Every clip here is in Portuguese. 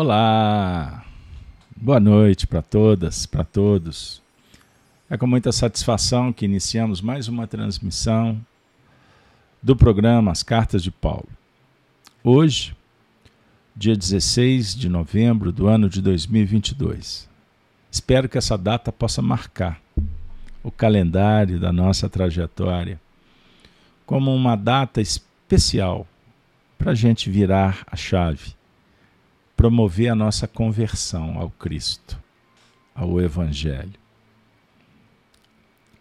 Olá, boa noite para todas, para todos. É com muita satisfação que iniciamos mais uma transmissão do programa As Cartas de Paulo. Hoje, dia 16 de novembro do ano de 2022. Espero que essa data possa marcar o calendário da nossa trajetória como uma data especial para a gente virar a chave promover a nossa conversão ao Cristo, ao Evangelho.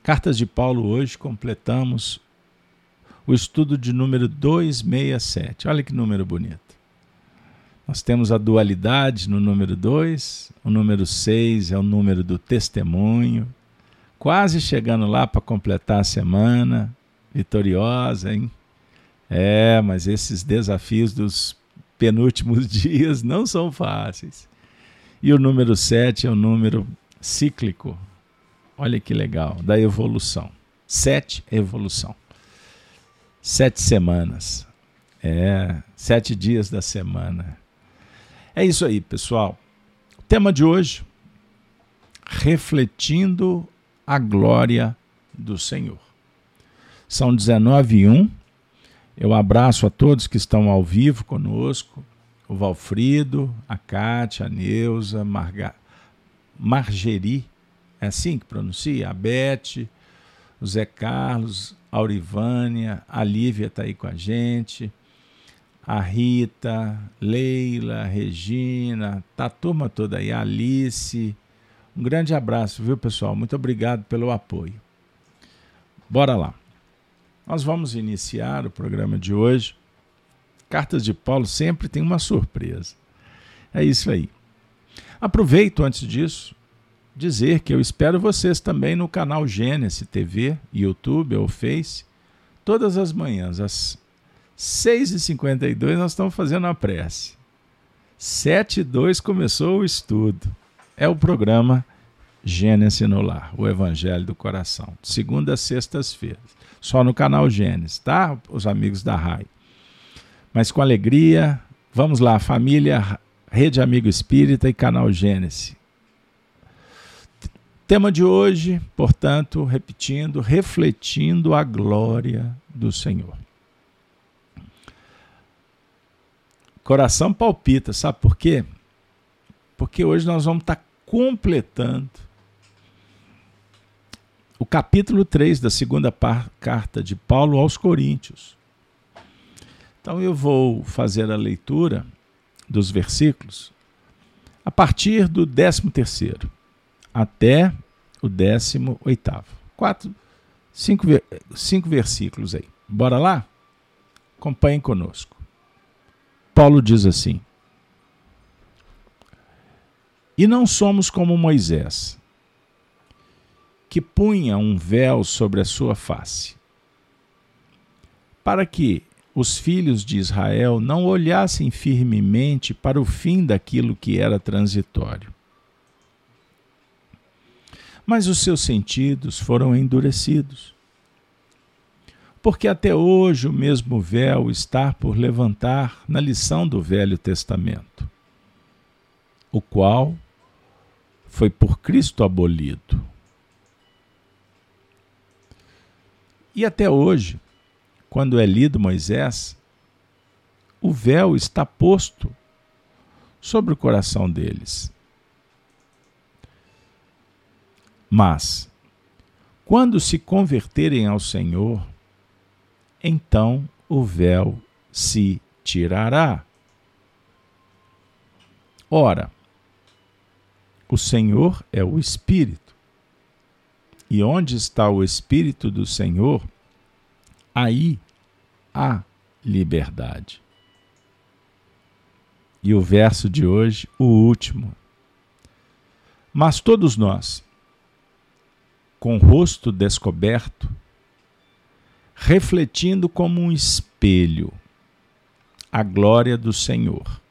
Cartas de Paulo, hoje completamos o estudo de número 267. Olha que número bonito. Nós temos a dualidade no número 2, o número 6 é o número do testemunho, quase chegando lá para completar a semana vitoriosa, hein? É, mas esses desafios dos penúltimos dias não são fáceis. E o número 7 é um número cíclico. Olha que legal, da evolução. Sete evolução. Sete semanas. É, sete dias da semana. É isso aí, pessoal. O tema de hoje: refletindo a glória do Senhor. São 19 e 1. Eu abraço a todos que estão ao vivo conosco, o Valfrido, a Cátia, a Neuza, Marga, Margeri, é assim que pronuncia? A Beth, o Zé Carlos, a Aurivânia, a Lívia está aí com a gente, a Rita, Leila, Regina, tá a turma toda aí, a Alice. Um grande abraço, viu, pessoal? Muito obrigado pelo apoio. Bora lá. Nós vamos iniciar o programa de hoje. Cartas de Paulo sempre tem uma surpresa. É isso aí. Aproveito antes disso dizer que eu espero vocês também no canal Gênesis TV, YouTube ou Face, todas as manhãs, às 6h52, nós estamos fazendo a prece. 7 e 2 começou o estudo. É o programa Gênesis no Lar, o Evangelho do Coração, segunda a sextas-feiras só no canal Gênesis, tá? Os amigos da RAI. Mas com alegria, vamos lá, família, Rede Amigo Espírita e canal Gênesis. Tema de hoje, portanto, repetindo, refletindo a glória do Senhor. Coração palpita, sabe por quê? Porque hoje nós vamos estar completando o capítulo 3 da segunda carta de Paulo aos Coríntios. Então eu vou fazer a leitura dos versículos a partir do 13 terceiro até o 18 oitavo. Quatro, cinco, cinco versículos aí. Bora lá? Acompanhem conosco. Paulo diz assim: E não somos como Moisés, que punha um véu sobre a sua face, para que os filhos de Israel não olhassem firmemente para o fim daquilo que era transitório. Mas os seus sentidos foram endurecidos. Porque até hoje o mesmo véu está por levantar na lição do Velho Testamento, o qual foi por Cristo abolido E até hoje, quando é lido Moisés, o véu está posto sobre o coração deles. Mas, quando se converterem ao Senhor, então o véu se tirará. Ora, o Senhor é o Espírito. E onde está o Espírito do Senhor, aí há liberdade. E o verso de hoje, o último. Mas todos nós, com o rosto descoberto, refletindo como um espelho a glória do Senhor,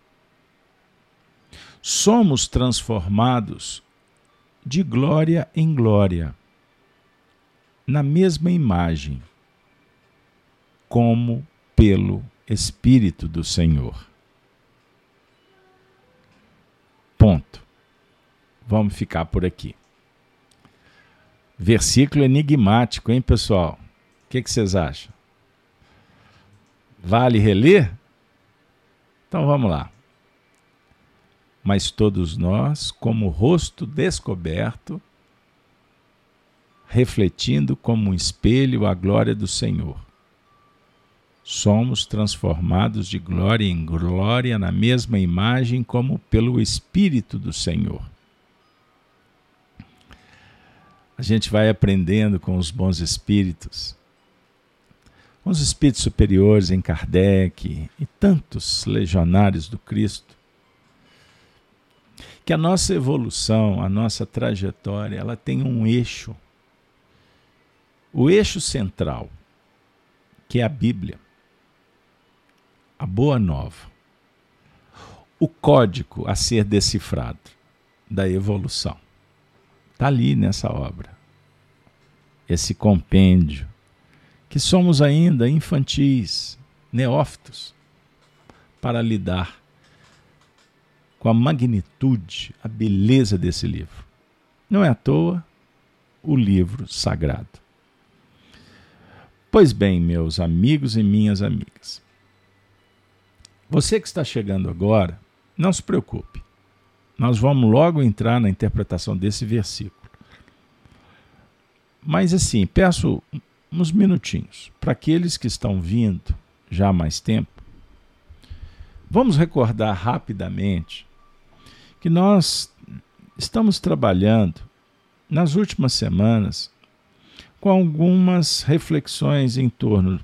somos transformados de glória em glória na mesma imagem, como pelo Espírito do Senhor. vamos ficar por aqui. Versículo enigmático, hein, pessoal? O que, que vocês acham? Vale reler? Então vamos lá. Mas todos nós, como rosto descoberto, refletindo como um espelho a glória do Senhor, somos transformados de glória em glória na mesma imagem como pelo Espírito do Senhor. A gente vai aprendendo com os bons espíritos, com os espíritos superiores em Kardec e tantos legionários do Cristo, que a nossa evolução, a nossa trajetória, ela tem um eixo. O eixo central, que é a Bíblia a boa nova, o código a ser decifrado da evolução. Está ali nessa obra. Esse compêndio, que somos ainda infantis, neófitos, para lidar com a magnitude, a beleza desse livro. Não é à toa o livro sagrado. Pois bem, meus amigos e minhas amigas, você que está chegando agora, não se preocupe. Nós vamos logo entrar na interpretação desse versículo. Mas assim, peço uns minutinhos para aqueles que estão vindo já há mais tempo. Vamos recordar rapidamente que nós estamos trabalhando nas últimas semanas com algumas reflexões em torno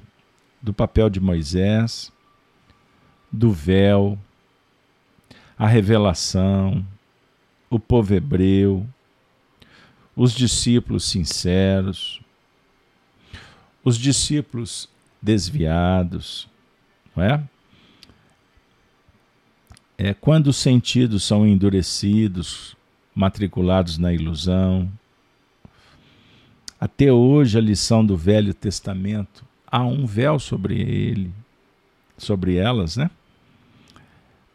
do papel de Moisés, do véu, a revelação, o povo hebreu, os discípulos sinceros, os discípulos desviados, não é? É quando os sentidos são endurecidos, matriculados na ilusão. Até hoje a lição do Velho Testamento há um véu sobre ele, sobre elas, né?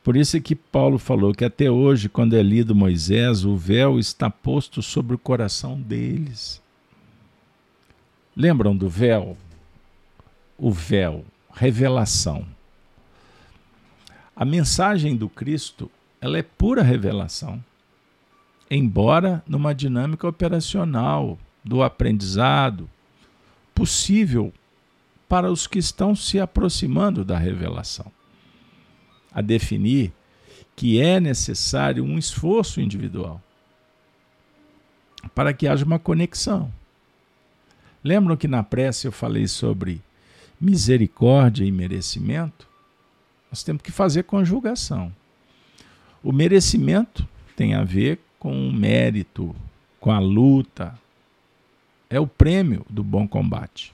Por isso é que Paulo falou que até hoje, quando é lido Moisés, o véu está posto sobre o coração deles. Lembram do véu? O véu, revelação. A mensagem do Cristo, ela é pura revelação. Embora numa dinâmica operacional do aprendizado possível para os que estão se aproximando da revelação a definir que é necessário um esforço individual para que haja uma conexão. Lembram que na prece eu falei sobre misericórdia e merecimento? Nós temos que fazer conjugação. O merecimento tem a ver com o mérito, com a luta. É o prêmio do bom combate.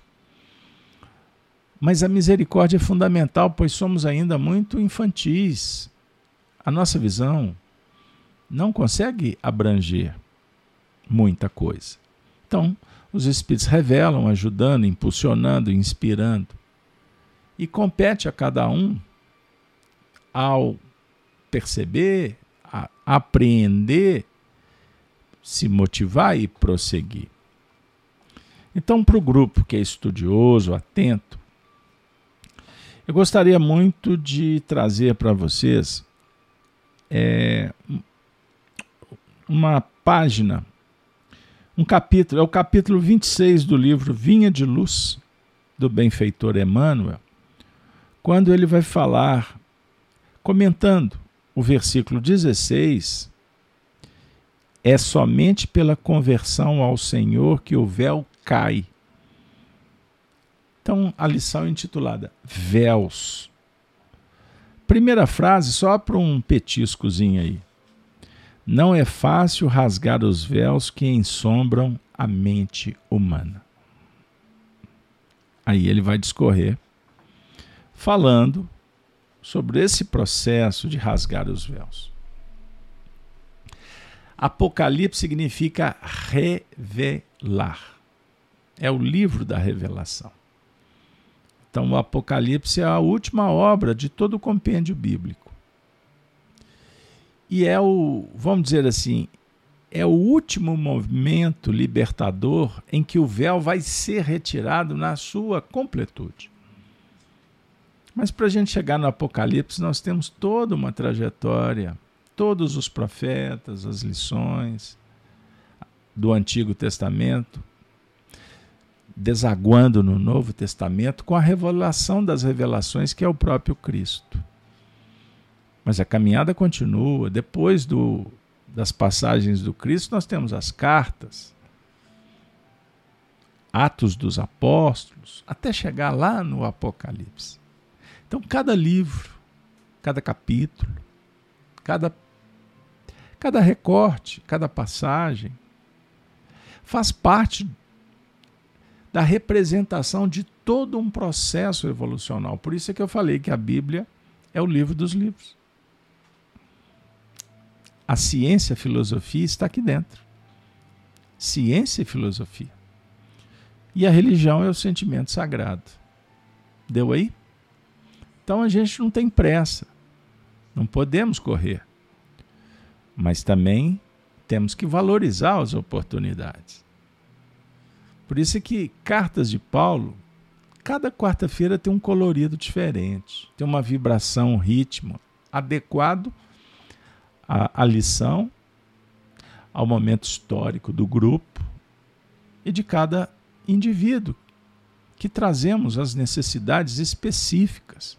Mas a misericórdia é fundamental, pois somos ainda muito infantis. A nossa visão não consegue abranger muita coisa. Então, os Espíritos revelam, ajudando, impulsionando, inspirando. E compete a cada um, ao perceber, a apreender, se motivar e prosseguir. Então, para o grupo que é estudioso, atento, eu gostaria muito de trazer para vocês é, uma página, um capítulo, é o capítulo 26 do livro Vinha de Luz, do benfeitor Emmanuel, quando ele vai falar, comentando o versículo 16, é somente pela conversão ao Senhor que o véu cai então, a lição é intitulada Véus. Primeira frase, só para um petiscozinho aí. Não é fácil rasgar os véus que ensombram a mente humana. Aí ele vai discorrer falando sobre esse processo de rasgar os véus. Apocalipse significa revelar. É o livro da revelação. Então, o Apocalipse é a última obra de todo o compêndio bíblico. E é o, vamos dizer assim, é o último movimento libertador em que o véu vai ser retirado na sua completude. Mas para a gente chegar no Apocalipse, nós temos toda uma trajetória, todos os profetas, as lições do Antigo Testamento, desaguando no Novo Testamento com a revelação das revelações que é o próprio Cristo. Mas a caminhada continua. Depois do das passagens do Cristo, nós temos as cartas, Atos dos Apóstolos, até chegar lá no Apocalipse. Então, cada livro, cada capítulo, cada, cada recorte, cada passagem, faz parte da representação de todo um processo evolucional. Por isso é que eu falei que a Bíblia é o livro dos livros a ciência e a filosofia está aqui dentro. Ciência e filosofia. E a religião é o sentimento sagrado. Deu aí? Então a gente não tem pressa. Não podemos correr. Mas também temos que valorizar as oportunidades. Por isso é que cartas de Paulo, cada quarta-feira tem um colorido diferente, tem uma vibração, um ritmo adequado a, a lição, ao momento histórico do grupo e de cada indivíduo, que trazemos as necessidades específicas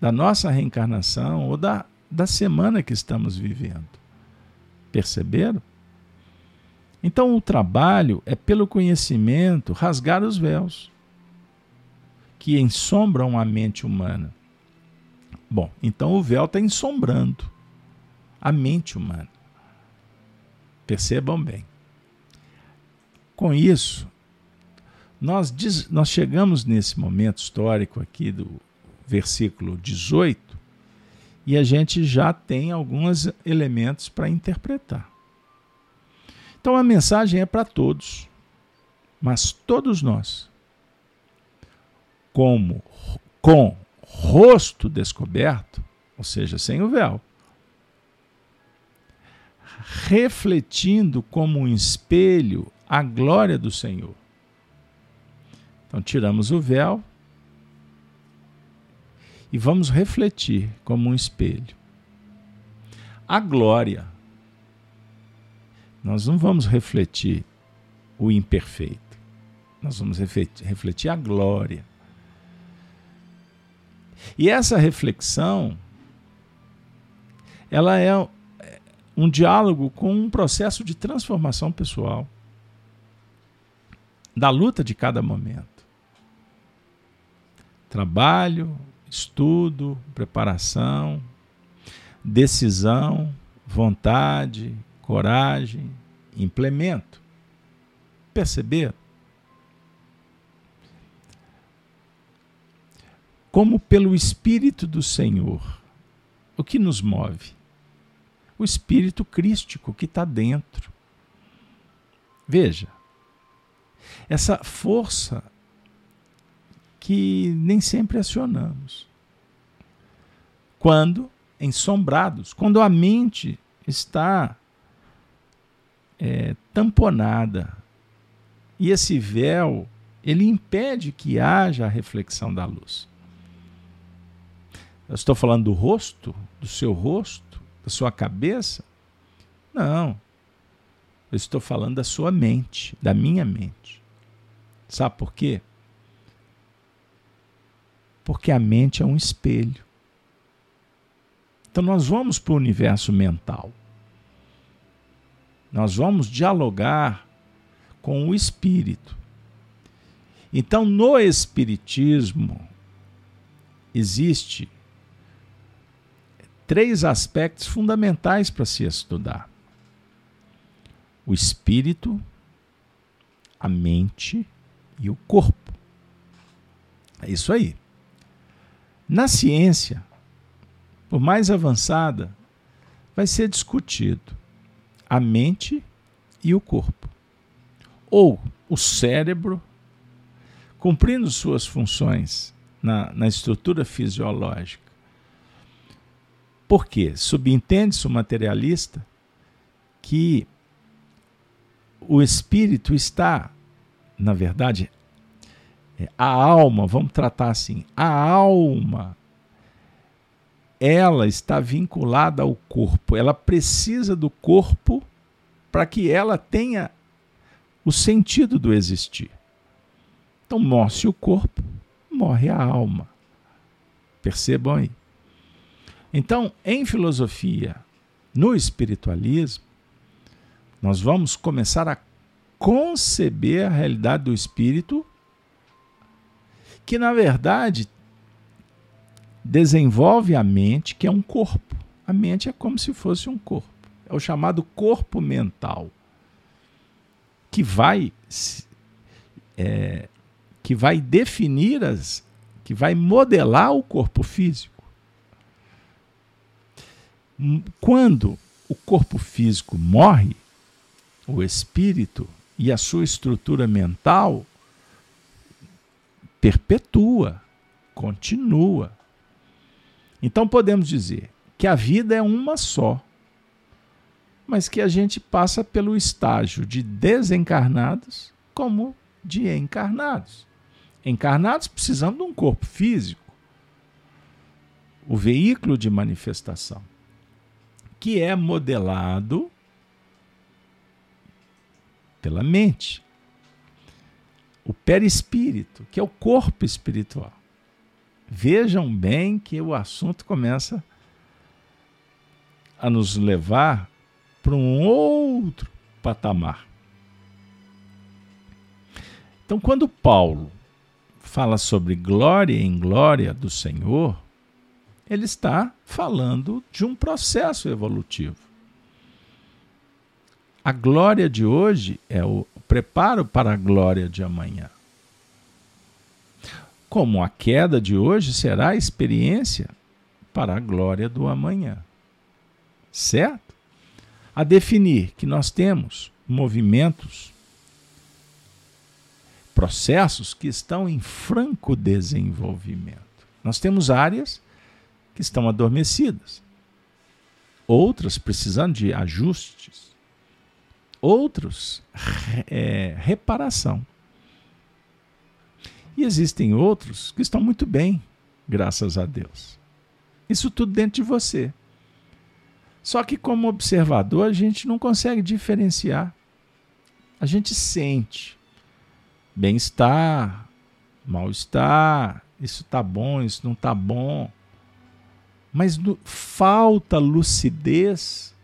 da nossa reencarnação ou da, da semana que estamos vivendo. Perceberam? Então, o trabalho é pelo conhecimento rasgar os véus que ensombram a mente humana. Bom, então o véu está ensombrando a mente humana. Percebam bem. Com isso, nós, diz, nós chegamos nesse momento histórico aqui do versículo 18 e a gente já tem alguns elementos para interpretar. Então a mensagem é para todos, mas todos nós, como com rosto descoberto, ou seja, sem o véu, refletindo como um espelho a glória do Senhor. Então, tiramos o véu e vamos refletir como um espelho. A glória. Nós não vamos refletir o imperfeito. Nós vamos refletir a glória. E essa reflexão, ela é um diálogo com um processo de transformação pessoal, da luta de cada momento. Trabalho, estudo, preparação, decisão, vontade, coragem, implemento. Perceber? como pelo Espírito do Senhor. O que nos move? O Espírito crístico que está dentro. Veja, essa força que nem sempre acionamos. Quando ensombrados, quando a mente está é, tamponada e esse véu ele impede que haja a reflexão da luz. Eu estou falando do rosto, do seu rosto, da sua cabeça? Não. Eu estou falando da sua mente, da minha mente. Sabe por quê? Porque a mente é um espelho. Então nós vamos para o universo mental. Nós vamos dialogar com o espírito. Então no espiritismo existe três aspectos fundamentais para se estudar: o espírito, a mente e o corpo. É isso aí. Na ciência, por mais avançada, vai ser discutido a mente e o corpo. Ou o cérebro, cumprindo suas funções na, na estrutura fisiológica, por quê? Subentende-se o materialista que o espírito está, na verdade, é, a alma, vamos tratar assim, a alma, ela está vinculada ao corpo, ela precisa do corpo para que ela tenha o sentido do existir. Então, morre o corpo, morre a alma. Percebam aí. Então, em filosofia, no espiritualismo, nós vamos começar a conceber a realidade do espírito, que na verdade desenvolve a mente, que é um corpo. A mente é como se fosse um corpo. É o chamado corpo mental, que vai é, que vai definir as, que vai modelar o corpo físico. Quando o corpo físico morre, o espírito e a sua estrutura mental perpetua, continua. Então podemos dizer que a vida é uma só, mas que a gente passa pelo estágio de desencarnados como de encarnados. Encarnados precisando de um corpo físico, o veículo de manifestação, que é modelado pela mente. O perispírito, que é o corpo espiritual. Vejam bem que o assunto começa a nos levar para um outro patamar. Então, quando Paulo fala sobre glória em glória do Senhor, ele está falando de um processo evolutivo. A glória de hoje é o preparo para a glória de amanhã. Como a queda de hoje será a experiência para a glória do amanhã. Certo? A definir que nós temos movimentos, processos que estão em franco desenvolvimento. Nós temos áreas que estão adormecidas, outras precisando de ajustes outros é, reparação. E existem outros que estão muito bem, graças a Deus. Isso tudo dentro de você. Só que, como observador, a gente não consegue diferenciar. A gente sente bem-estar, mal-estar, isso está bom, isso não está bom. Mas no, falta lucidez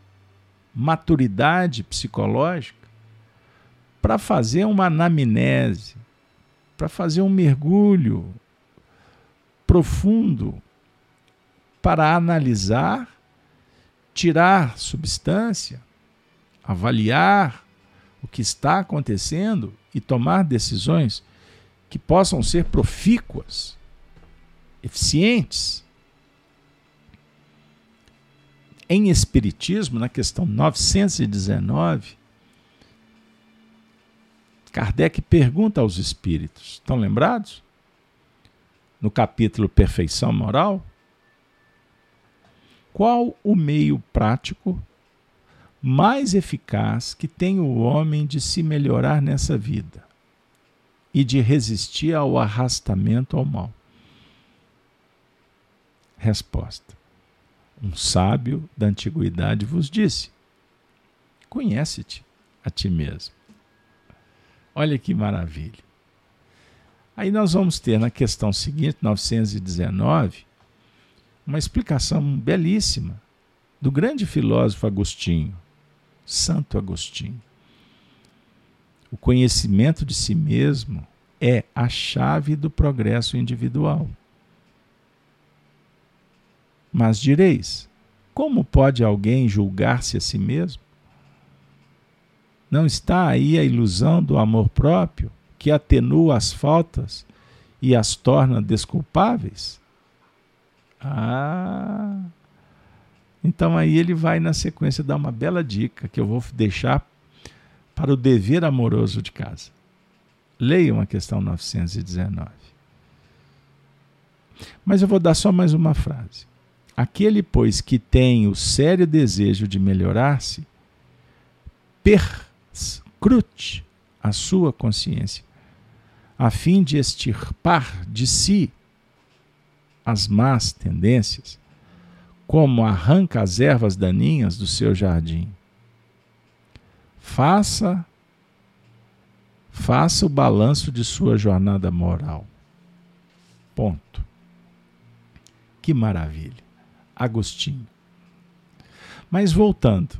maturidade psicológica para fazer uma anamnese, para fazer um mergulho profundo para analisar, tirar substância, avaliar o que está acontecendo e tomar decisões que possam ser profícuas, eficientes em Espiritismo, na questão 919, Kardec pergunta aos espíritos: estão lembrados? No capítulo Perfeição Moral? Qual o meio prático mais eficaz que tem o homem de se melhorar nessa vida e de resistir ao arrastamento ao mal? Resposta: um sábio da antiguidade vos disse: Conhece-te a ti mesmo. Olha que maravilha. Aí nós vamos ter na questão seguinte, 919, uma explicação belíssima do grande filósofo Agostinho, Santo Agostinho. O conhecimento de si mesmo é a chave do progresso individual. Mas direis: como pode alguém julgar-se a si mesmo? Não está aí a ilusão do amor próprio que atenua as faltas e as torna desculpáveis? Ah! Então aí ele vai na sequência dar uma bela dica que eu vou deixar para o dever amoroso de casa. Leiam a questão 919. Mas eu vou dar só mais uma frase. Aquele, pois, que tem o sério desejo de melhorar-se, perscrute a sua consciência, a fim de extirpar de si as más tendências, como arranca as ervas daninhas do seu jardim. Faça faça o balanço de sua jornada moral. Ponto. Que maravilha. Agostinho. Mas voltando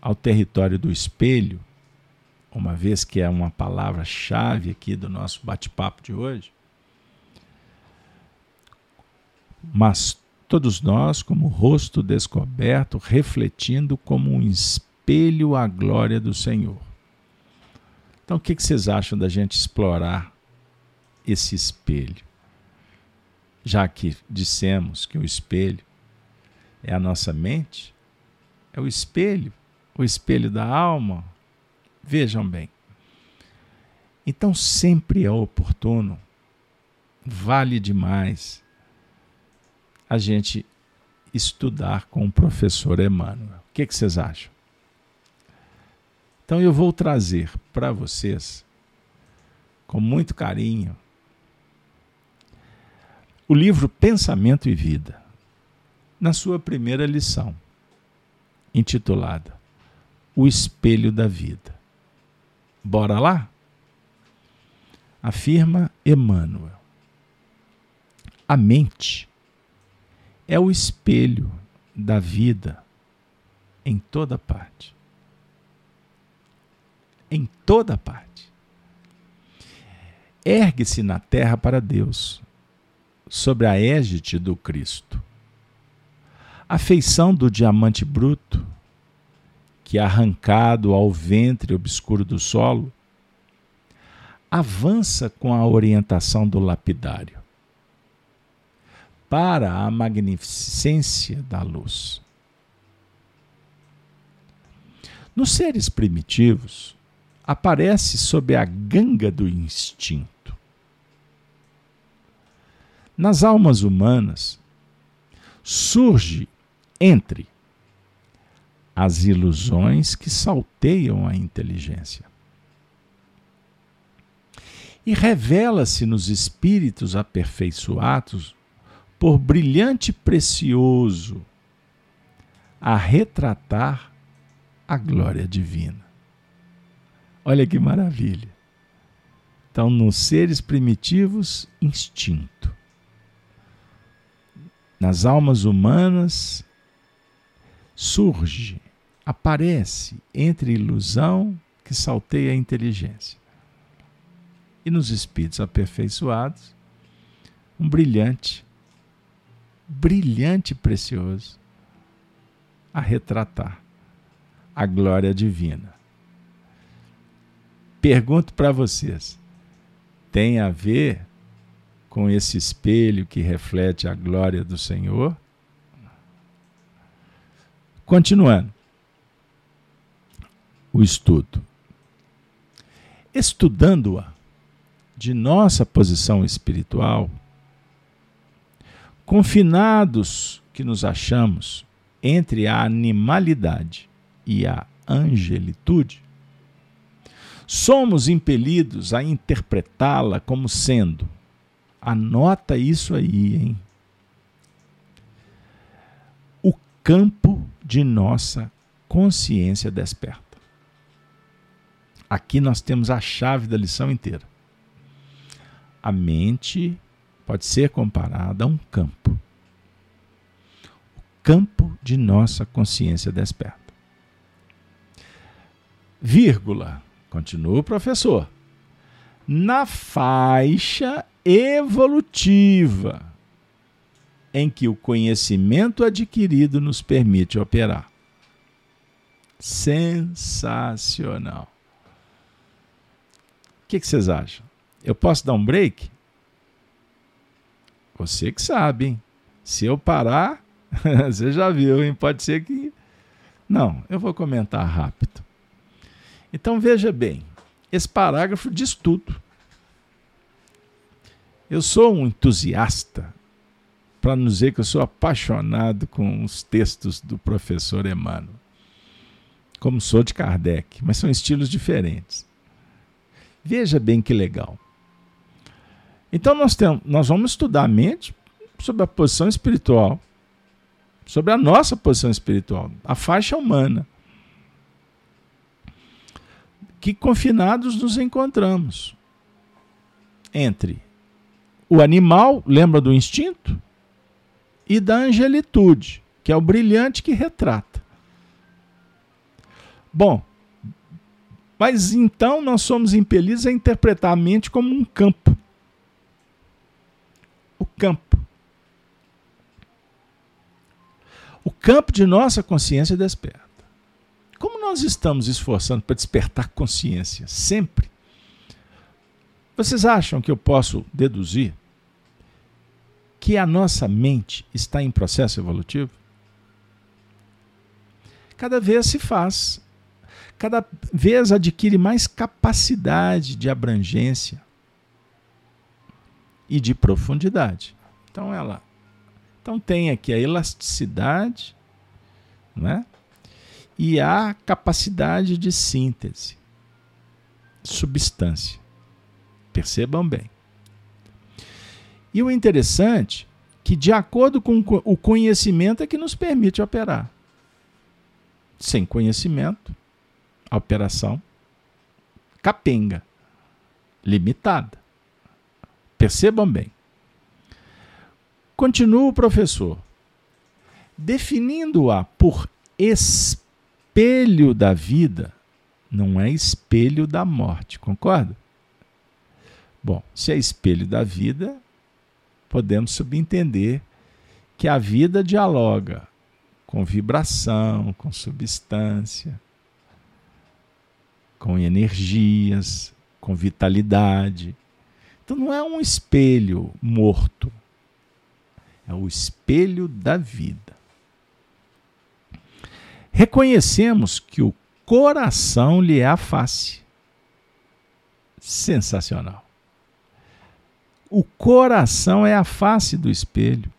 ao território do espelho, uma vez que é uma palavra-chave aqui do nosso bate-papo de hoje, mas todos nós, como rosto descoberto, refletindo como um espelho a glória do Senhor. Então, o que vocês acham da gente explorar esse espelho? Já que dissemos que o espelho é a nossa mente, é o espelho, o espelho da alma. Vejam bem. Então, sempre é oportuno, vale demais a gente estudar com o professor Emmanuel. O que, que vocês acham? Então eu vou trazer para vocês, com muito carinho, o livro Pensamento e Vida, na sua primeira lição, intitulada O Espelho da Vida. Bora lá? Afirma Emmanuel. A mente é o espelho da vida em toda parte. Em toda parte. Ergue-se na terra para Deus, sobre a égide do Cristo. A feição do diamante bruto, que arrancado ao ventre obscuro do solo, avança com a orientação do lapidário para a magnificência da luz. Nos seres primitivos, aparece sob a ganga do instinto. Nas almas humanas, surge entre as ilusões que salteiam a inteligência. E revela-se nos espíritos aperfeiçoados por brilhante precioso a retratar a glória divina. Olha que maravilha. Então, nos seres primitivos, instinto. Nas almas humanas, surge, aparece entre ilusão que salteia a inteligência. E nos espíritos aperfeiçoados, um brilhante brilhante e precioso a retratar a glória divina. Pergunto para vocês: tem a ver com esse espelho que reflete a glória do Senhor? Continuando o estudo. Estudando-a de nossa posição espiritual, confinados que nos achamos entre a animalidade e a angelitude, somos impelidos a interpretá-la como sendo. Anota isso aí, hein? O campo de nossa consciência desperta. Aqui nós temos a chave da lição inteira. A mente pode ser comparada a um campo. O campo de nossa consciência desperta. Vírgula, continua o professor. Na faixa evolutiva em que o conhecimento adquirido nos permite operar. Sensacional. Que, que vocês acham? Eu posso dar um break? Você que sabe, hein? Se eu parar, você já viu, hein? Pode ser que. Não, eu vou comentar rápido. Então veja bem, esse parágrafo diz tudo. Eu sou um entusiasta, para não dizer que eu sou apaixonado com os textos do professor Emmanuel. como sou de Kardec, mas são estilos diferentes. Veja bem que legal. Então nós, temos, nós vamos estudar a mente sobre a posição espiritual, sobre a nossa posição espiritual, a faixa humana. Que confinados nos encontramos entre o animal, lembra do instinto, e da angelitude, que é o brilhante que retrata. Bom, mas então nós somos impelidos a interpretar a mente como um campo. O campo. O campo de nossa consciência desperta. Como nós estamos esforçando para despertar consciência sempre, vocês acham que eu posso deduzir que a nossa mente está em processo evolutivo? Cada vez se faz cada vez adquire mais capacidade de abrangência e de profundidade. Então ela então tem aqui a elasticidade, né? E a capacidade de síntese, substância. Percebam bem. E o interessante que de acordo com o conhecimento é que nos permite operar. Sem conhecimento, a operação capenga, limitada. Percebam bem. Continua o professor. Definindo-a por espelho da vida, não é espelho da morte, concorda? Bom, se é espelho da vida, podemos subentender que a vida dialoga com vibração, com substância, com energias, com vitalidade. Então não é um espelho morto, é o espelho da vida. Reconhecemos que o coração lhe é a face. Sensacional. O coração é a face do espelho.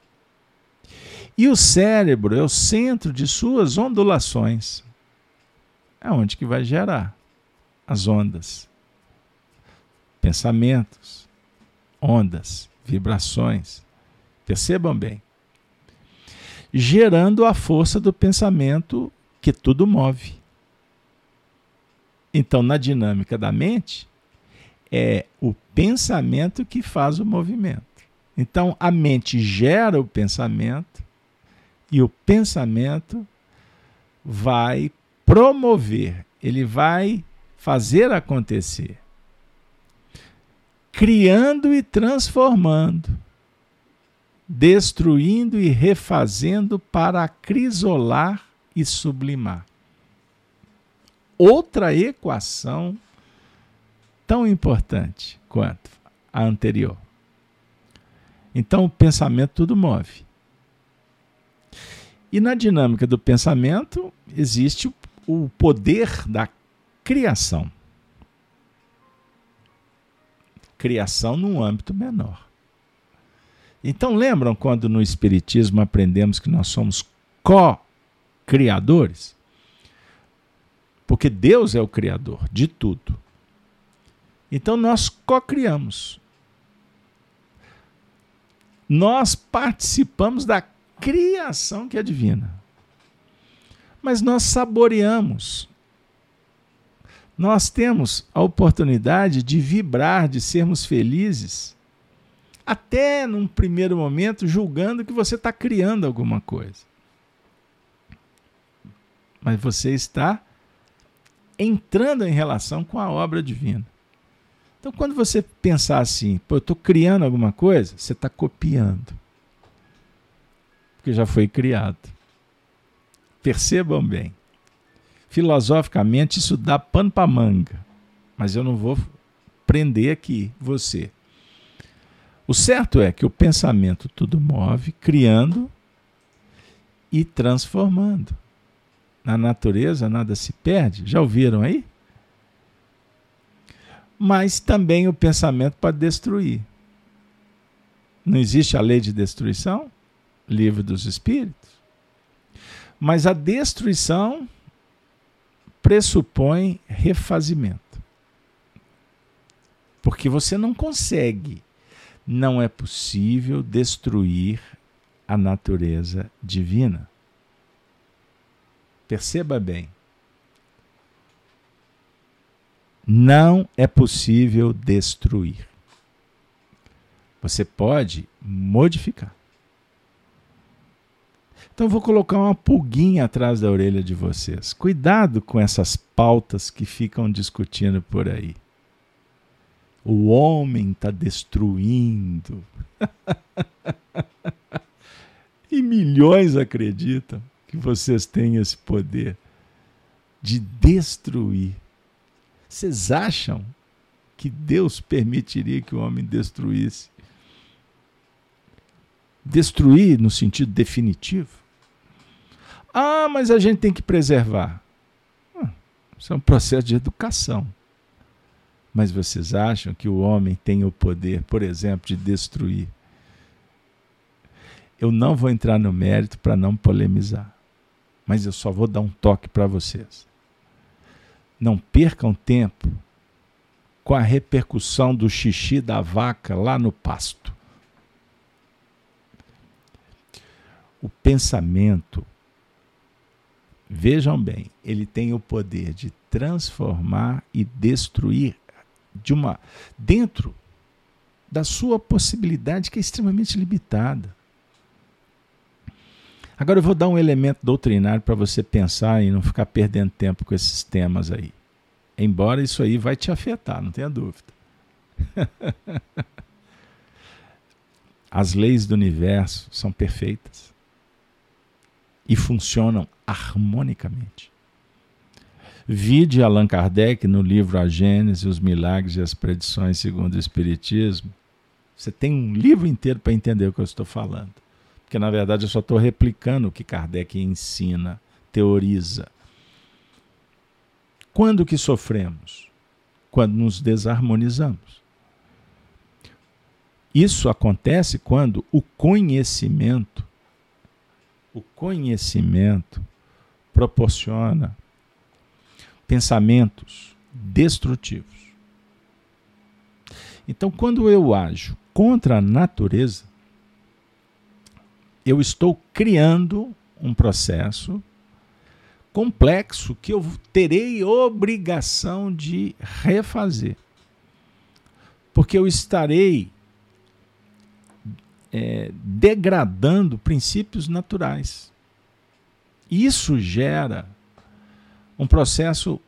E o cérebro é o centro de suas ondulações. É onde que vai gerar as ondas. Pensamentos, ondas, vibrações. Percebam bem. Gerando a força do pensamento que tudo move. Então, na dinâmica da mente, é o pensamento que faz o movimento. Então, a mente gera o pensamento e o pensamento vai promover, ele vai fazer acontecer, criando e transformando, destruindo e refazendo para acrisolar e sublimar. Outra equação tão importante quanto a anterior. Então, o pensamento tudo move. E na dinâmica do pensamento existe o poder da criação. Criação num âmbito menor. Então, lembram quando no Espiritismo aprendemos que nós somos co-criadores? Porque Deus é o Criador de tudo. Então, nós co-criamos. Nós participamos da criação que é divina. Mas nós saboreamos nós temos a oportunidade de vibrar, de sermos felizes, até num primeiro momento julgando que você está criando alguma coisa. Mas você está entrando em relação com a obra divina. Então, quando você pensar assim, pô, eu estou criando alguma coisa, você está copiando. Porque já foi criado. Percebam bem filosoficamente isso dá pano para manga, mas eu não vou prender aqui você. O certo é que o pensamento tudo move, criando e transformando. Na natureza nada se perde, já ouviram aí? Mas também o pensamento pode destruir. Não existe a lei de destruição? Livro dos Espíritos. Mas a destruição pressupõe refazimento. Porque você não consegue, não é possível destruir a natureza divina. Perceba bem. Não é possível destruir. Você pode modificar. Então vou colocar uma pulguinha atrás da orelha de vocês. Cuidado com essas pautas que ficam discutindo por aí. O homem está destruindo. e milhões acreditam que vocês têm esse poder de destruir. Vocês acham que Deus permitiria que o homem destruísse? Destruir no sentido definitivo? Ah, mas a gente tem que preservar. Ah, isso é um processo de educação. Mas vocês acham que o homem tem o poder, por exemplo, de destruir? Eu não vou entrar no mérito para não polemizar, mas eu só vou dar um toque para vocês. Não percam tempo com a repercussão do xixi da vaca lá no pasto. O pensamento Vejam bem, ele tem o poder de transformar e destruir de uma dentro da sua possibilidade que é extremamente limitada. Agora eu vou dar um elemento doutrinário para você pensar e não ficar perdendo tempo com esses temas aí. Embora isso aí vai te afetar, não tenha dúvida. As leis do universo são perfeitas e funcionam harmonicamente. Vide Allan Kardec no livro A Gênese, os Milagres e as Predições segundo o Espiritismo. Você tem um livro inteiro para entender o que eu estou falando. Porque, na verdade, eu só estou replicando o que Kardec ensina, teoriza. Quando que sofremos? Quando nos desarmonizamos. Isso acontece quando o conhecimento, o conhecimento proporciona pensamentos destrutivos. Então, quando eu ajo contra a natureza, eu estou criando um processo complexo que eu terei obrigação de refazer. Porque eu estarei é, degradando princípios naturais. Isso gera um processo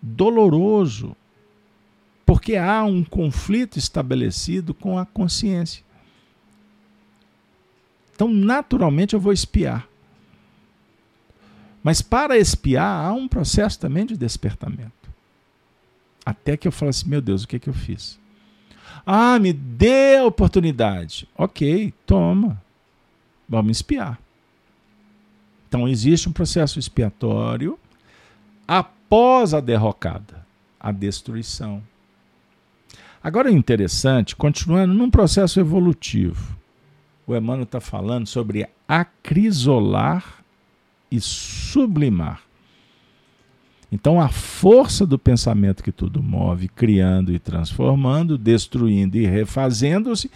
doloroso, porque há um conflito estabelecido com a consciência. Então, naturalmente, eu vou espiar. Mas para espiar, há um processo também de despertamento. Até que eu falo assim: meu Deus, o que, é que eu fiz? Ah, me dê a oportunidade. Ok, toma. Vamos espiar. Então, existe um processo expiatório após a derrocada, a destruição. Agora, o interessante, continuando num processo evolutivo, o Emmanuel está falando sobre acrisolar e sublimar. Então, a força do pensamento que tudo move, criando e transformando, destruindo e refazendo-se,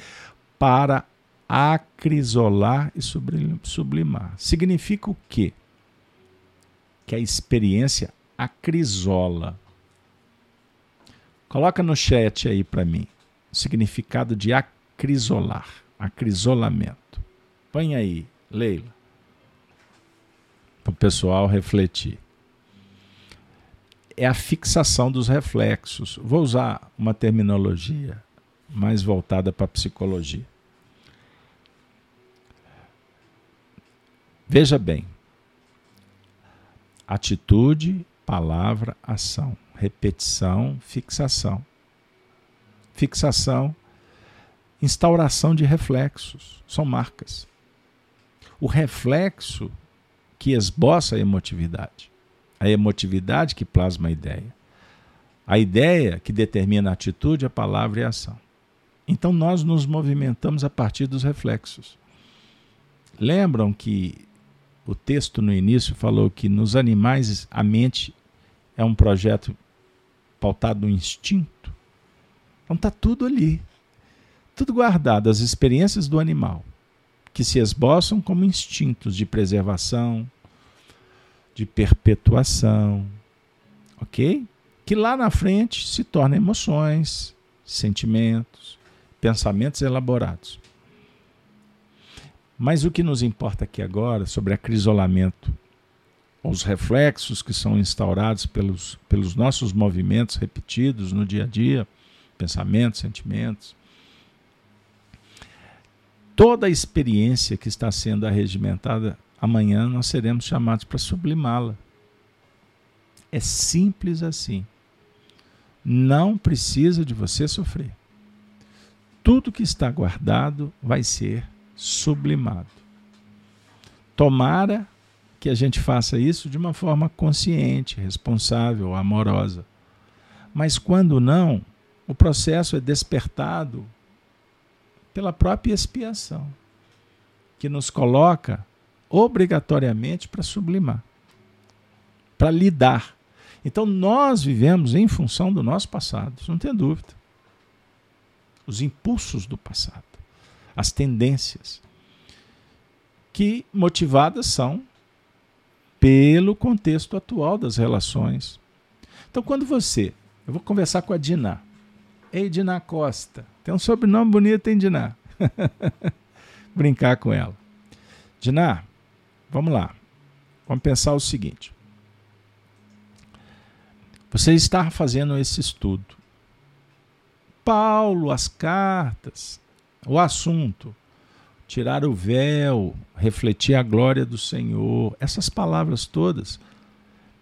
para acrisolar e sublimar. Significa o quê? Que a experiência acrisola. Coloca no chat aí para mim o significado de acrisolar, acrisolamento. Põe aí, Leila, para o pessoal refletir. É a fixação dos reflexos. Vou usar uma terminologia mais voltada para a psicologia. Veja bem: atitude, palavra, ação, repetição, fixação. Fixação, instauração de reflexos, são marcas. O reflexo que esboça a emotividade, a emotividade que plasma a ideia, a ideia que determina a atitude, a palavra e a ação. Então nós nos movimentamos a partir dos reflexos. Lembram que o texto no início falou que nos animais a mente é um projeto pautado no instinto. Então está tudo ali. Tudo guardado, as experiências do animal, que se esboçam como instintos de preservação, de perpetuação, ok? Que lá na frente se tornam emoções, sentimentos, pensamentos elaborados. Mas o que nos importa aqui agora sobre acrisolamento, os reflexos que são instaurados pelos, pelos nossos movimentos repetidos no dia a dia, pensamentos, sentimentos, toda a experiência que está sendo arregimentada, amanhã nós seremos chamados para sublimá-la. É simples assim. Não precisa de você sofrer. Tudo que está guardado vai ser sublimado. Tomara que a gente faça isso de uma forma consciente, responsável, amorosa. Mas quando não, o processo é despertado pela própria expiação, que nos coloca obrigatoriamente para sublimar, para lidar. Então nós vivemos em função do nosso passado, não tem dúvida. Os impulsos do passado, as tendências, que motivadas são pelo contexto atual das relações. Então, quando você. Eu vou conversar com a Dina. Ei, Dina Costa. Tem um sobrenome bonito, hein, Diná? Brincar com ela. Diná, vamos lá. Vamos pensar o seguinte. Você está fazendo esse estudo. Paulo, as cartas, o assunto, tirar o véu, refletir a glória do Senhor, essas palavras todas,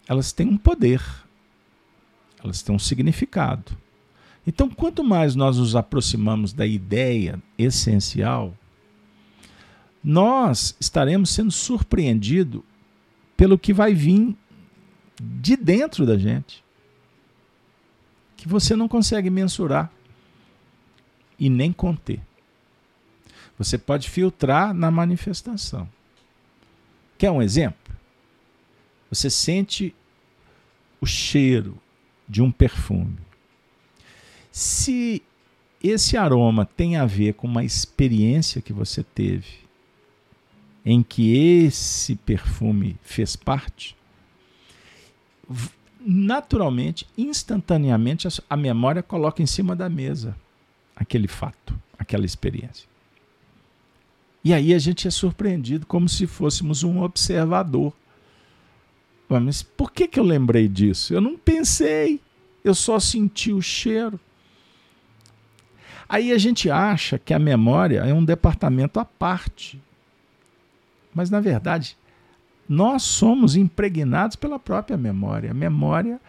elas têm um poder, elas têm um significado. Então, quanto mais nós nos aproximamos da ideia essencial, nós estaremos sendo surpreendidos pelo que vai vir de dentro da gente, que você não consegue mensurar e nem conter. Você pode filtrar na manifestação. Quer um exemplo? Você sente o cheiro de um perfume. Se esse aroma tem a ver com uma experiência que você teve, em que esse perfume fez parte, naturalmente, instantaneamente, a memória coloca em cima da mesa aquele fato, aquela experiência. E aí a gente é surpreendido como se fôssemos um observador. Mas por que, que eu lembrei disso? Eu não pensei, eu só senti o cheiro. Aí a gente acha que a memória é um departamento à parte. Mas, na verdade, nós somos impregnados pela própria memória. A memória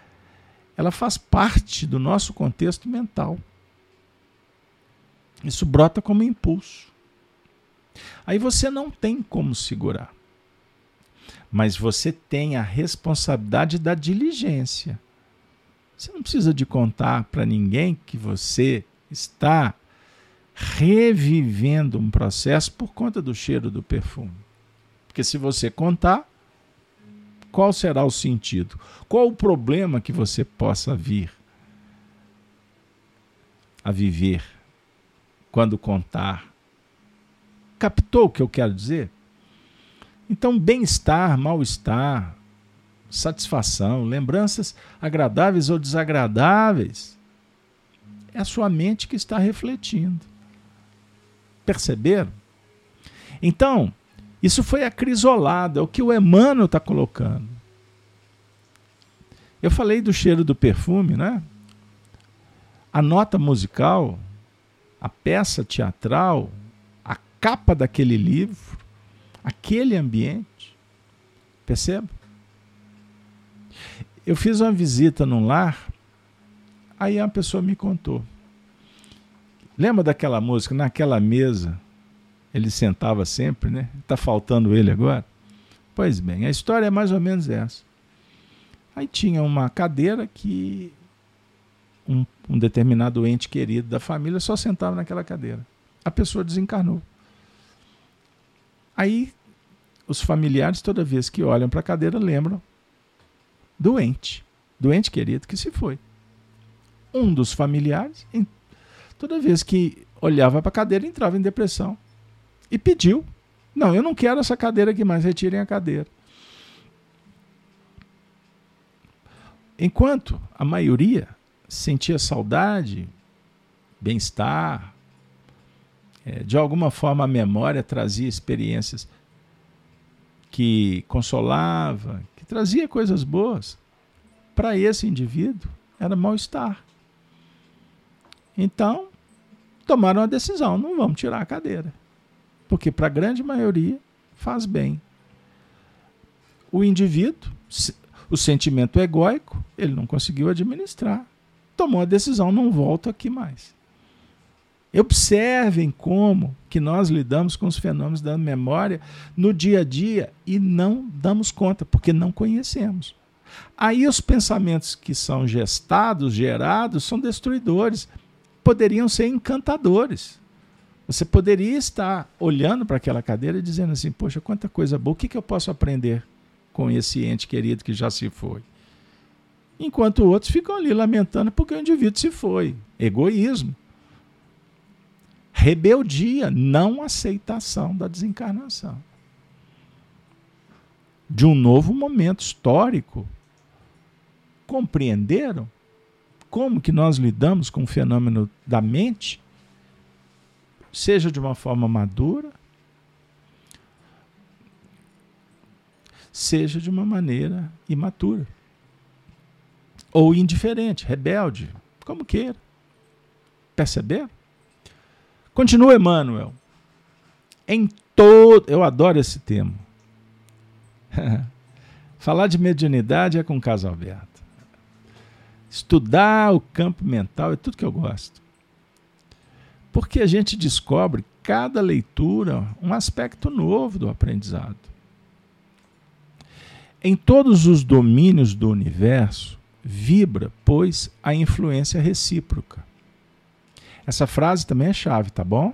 ela faz parte do nosso contexto mental. Isso brota como impulso. Aí você não tem como segurar. Mas você tem a responsabilidade da diligência. Você não precisa de contar para ninguém que você está revivendo um processo por conta do cheiro do perfume. Porque se você contar, qual será o sentido? Qual o problema que você possa vir a viver quando contar? Captou o que eu quero dizer? Então, bem-estar, mal-estar, satisfação, lembranças agradáveis ou desagradáveis, é a sua mente que está refletindo. Perceberam? Então, isso foi acrisolado, é o que o Emmanuel está colocando. Eu falei do cheiro do perfume, né? A nota musical, a peça teatral, capa daquele livro, aquele ambiente. Percebe? Eu fiz uma visita num lar Aí a pessoa me contou. Lembra daquela música? Naquela mesa, ele sentava sempre, né? Está faltando ele agora? Pois bem, a história é mais ou menos essa. Aí tinha uma cadeira que um, um determinado ente querido da família só sentava naquela cadeira. A pessoa desencarnou. Aí os familiares, toda vez que olham para a cadeira, lembram do ente do ente querido que se foi. Um dos familiares, toda vez que olhava para a cadeira, entrava em depressão e pediu: Não, eu não quero essa cadeira aqui mais, retirem a cadeira. Enquanto a maioria sentia saudade, bem-estar, de alguma forma a memória trazia experiências que consolava, que trazia coisas boas. Para esse indivíduo era mal-estar. Então, tomaram a decisão: não vamos tirar a cadeira. Porque para a grande maioria faz bem. O indivíduo, o sentimento egóico, ele não conseguiu administrar. Tomou a decisão: não volto aqui mais. Observem como que nós lidamos com os fenômenos da memória no dia a dia e não damos conta, porque não conhecemos. Aí os pensamentos que são gestados, gerados, são destruidores. Poderiam ser encantadores. Você poderia estar olhando para aquela cadeira e dizendo assim: Poxa, quanta coisa boa, o que, que eu posso aprender com esse ente querido que já se foi? Enquanto outros ficam ali lamentando porque o indivíduo se foi. Egoísmo rebeldia, não aceitação da desencarnação. De um novo momento histórico. Compreenderam como que nós lidamos com o fenômeno da mente? Seja de uma forma madura, seja de uma maneira imatura. Ou indiferente, rebelde, como queira. Perceberam? Continua Emmanuel. Em todo. Eu adoro esse tema. Falar de mediunidade é com caso aberto. Estudar o campo mental é tudo que eu gosto. Porque a gente descobre cada leitura um aspecto novo do aprendizado. Em todos os domínios do universo, vibra, pois, a influência recíproca. Essa frase também é chave, tá bom?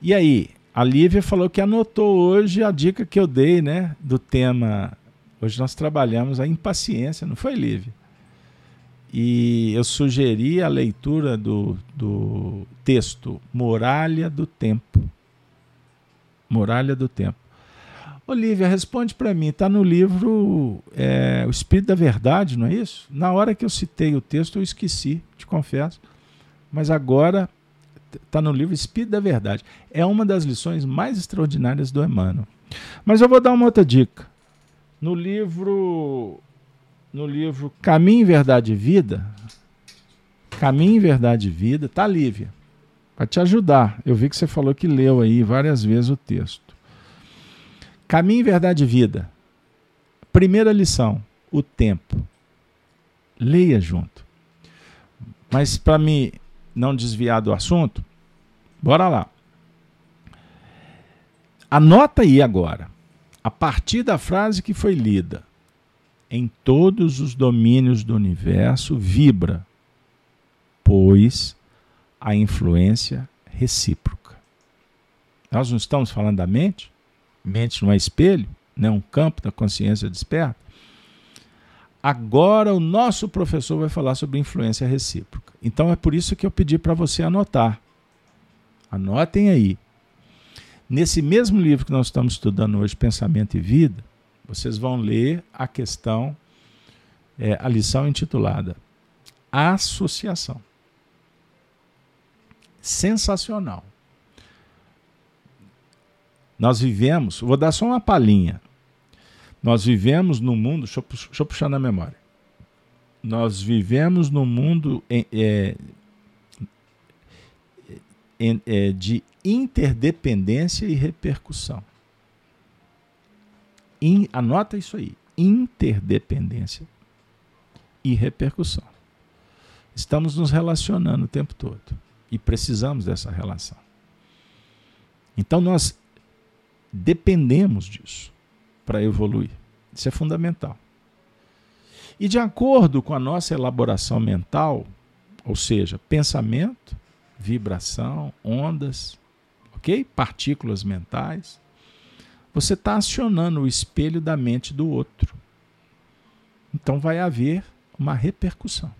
E aí, a Lívia falou que anotou hoje a dica que eu dei, né, do tema. Hoje nós trabalhamos a impaciência, não foi, Lívia? E eu sugeri a leitura do, do texto Muralha do Tempo. Muralha do Tempo. Olivia, responde para mim, está no livro é, O Espírito da Verdade, não é isso? Na hora que eu citei o texto, eu esqueci, te confesso mas agora está no livro Espírito da Verdade. É uma das lições mais extraordinárias do Emmanuel. Mas eu vou dar uma outra dica. No livro no livro Caminho, Verdade e Vida, Caminho, Verdade e Vida, tá Lívia. Para te ajudar. Eu vi que você falou que leu aí várias vezes o texto. Caminho, Verdade e Vida. Primeira lição, o tempo. Leia junto. Mas para me não desviar do assunto, bora lá. Anota aí agora, a partir da frase que foi lida, em todos os domínios do universo vibra, pois a influência recíproca. Nós não estamos falando da mente? Mente não é espelho, não é um campo da consciência desperta. Agora o nosso professor vai falar sobre influência recíproca. Então é por isso que eu pedi para você anotar. Anotem aí. Nesse mesmo livro que nós estamos estudando hoje, Pensamento e Vida, vocês vão ler a questão, é, a lição intitulada Associação. Sensacional. Nós vivemos, vou dar só uma palhinha. Nós vivemos no mundo, deixa eu, deixa eu puxar na memória. Nós vivemos no mundo em, é, em, é, de interdependência e repercussão. In, anota isso aí: interdependência e repercussão. Estamos nos relacionando o tempo todo e precisamos dessa relação. Então nós dependemos disso para evoluir. Isso é fundamental. E de acordo com a nossa elaboração mental, ou seja, pensamento, vibração, ondas, ok? Partículas mentais, você está acionando o espelho da mente do outro. Então vai haver uma repercussão.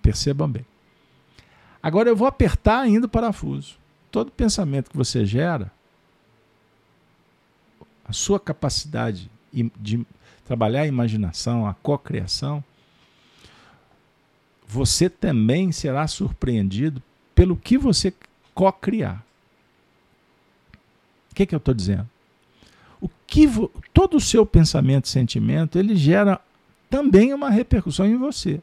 Percebam bem. Agora eu vou apertar ainda o parafuso. Todo pensamento que você gera, a sua capacidade de trabalhar a imaginação, a cocriação, você também será surpreendido pelo que você co-criar. O que, que eu estou dizendo? O que todo o seu pensamento e sentimento ele gera também uma repercussão em você.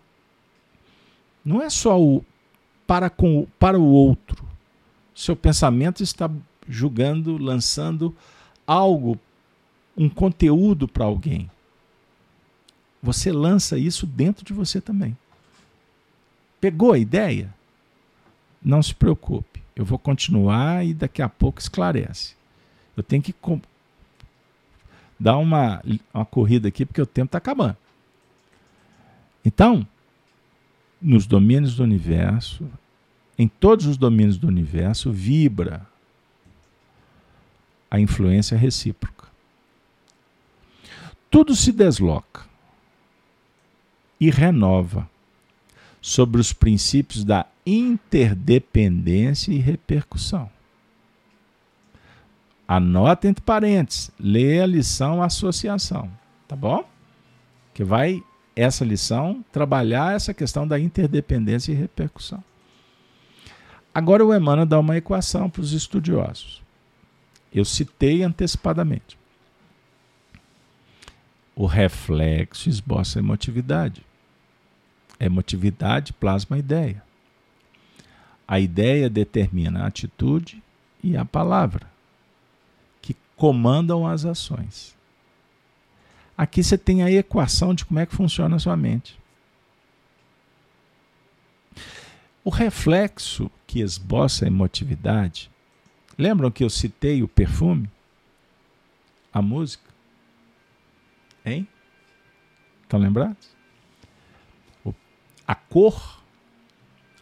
Não é só o para, com, para o outro. Seu pensamento está julgando, lançando algo, um conteúdo para alguém. Você lança isso dentro de você também. Pegou a ideia? Não se preocupe. Eu vou continuar e daqui a pouco esclarece. Eu tenho que dar uma, uma corrida aqui porque o tempo está acabando. Então, nos domínios do universo, em todos os domínios do universo, vibra a influência recíproca. Tudo se desloca e renova sobre os princípios da interdependência e repercussão. Anota entre parênteses, lê a lição associação, tá bom? Que vai essa lição trabalhar essa questão da interdependência e repercussão. Agora o Emmanuel dá uma equação para os estudiosos. Eu citei antecipadamente. O reflexo esboça a emotividade. Emotividade plasma a ideia. A ideia determina a atitude e a palavra comandam as ações. Aqui você tem a equação de como é que funciona a sua mente. O reflexo que esboça a emotividade. Lembram que eu citei o perfume? A música? Hein? Estão lembrados? A cor,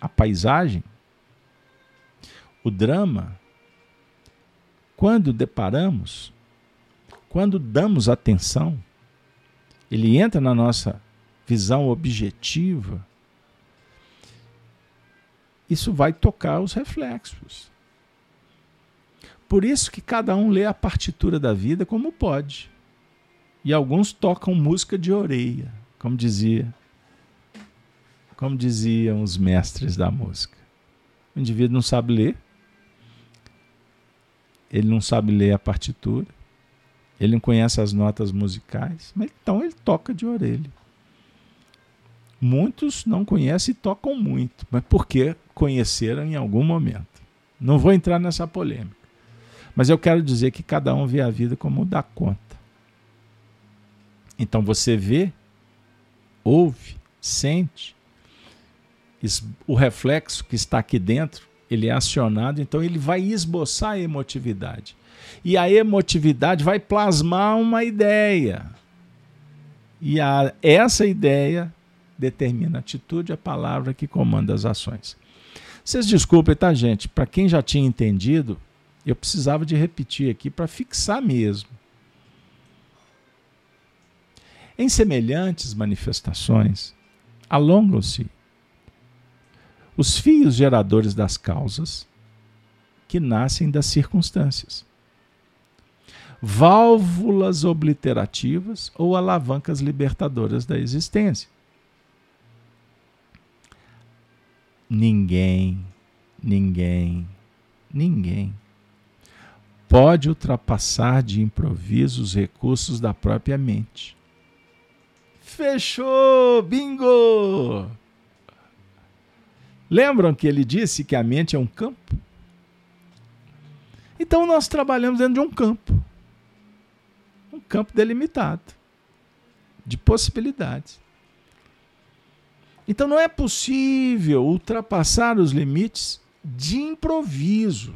a paisagem, o drama, quando deparamos, quando damos atenção, ele entra na nossa visão objetiva, isso vai tocar os reflexos. Por isso que cada um lê a partitura da vida como pode. E alguns tocam música de orelha, como dizia, como diziam os mestres da música. O indivíduo não sabe ler, ele não sabe ler a partitura, ele não conhece as notas musicais, mas então ele toca de orelha. Muitos não conhecem e tocam muito, mas porque conheceram em algum momento. Não vou entrar nessa polêmica. Mas eu quero dizer que cada um vê a vida como dá conta. Então você vê, ouve, sente, o reflexo que está aqui dentro ele é acionado, então ele vai esboçar a emotividade. E a emotividade vai plasmar uma ideia. E a, essa ideia determina a atitude, a palavra que comanda as ações. Vocês desculpem, tá, gente? Para quem já tinha entendido, eu precisava de repetir aqui para fixar mesmo. Em semelhantes manifestações, alongam-se os fios geradores das causas que nascem das circunstâncias. Válvulas obliterativas ou alavancas libertadoras da existência. Ninguém, ninguém, ninguém pode ultrapassar de improviso os recursos da própria mente. Fechou! Bingo! Lembram que ele disse que a mente é um campo? Então nós trabalhamos dentro de um campo. Um campo delimitado de possibilidades. Então não é possível ultrapassar os limites de improviso.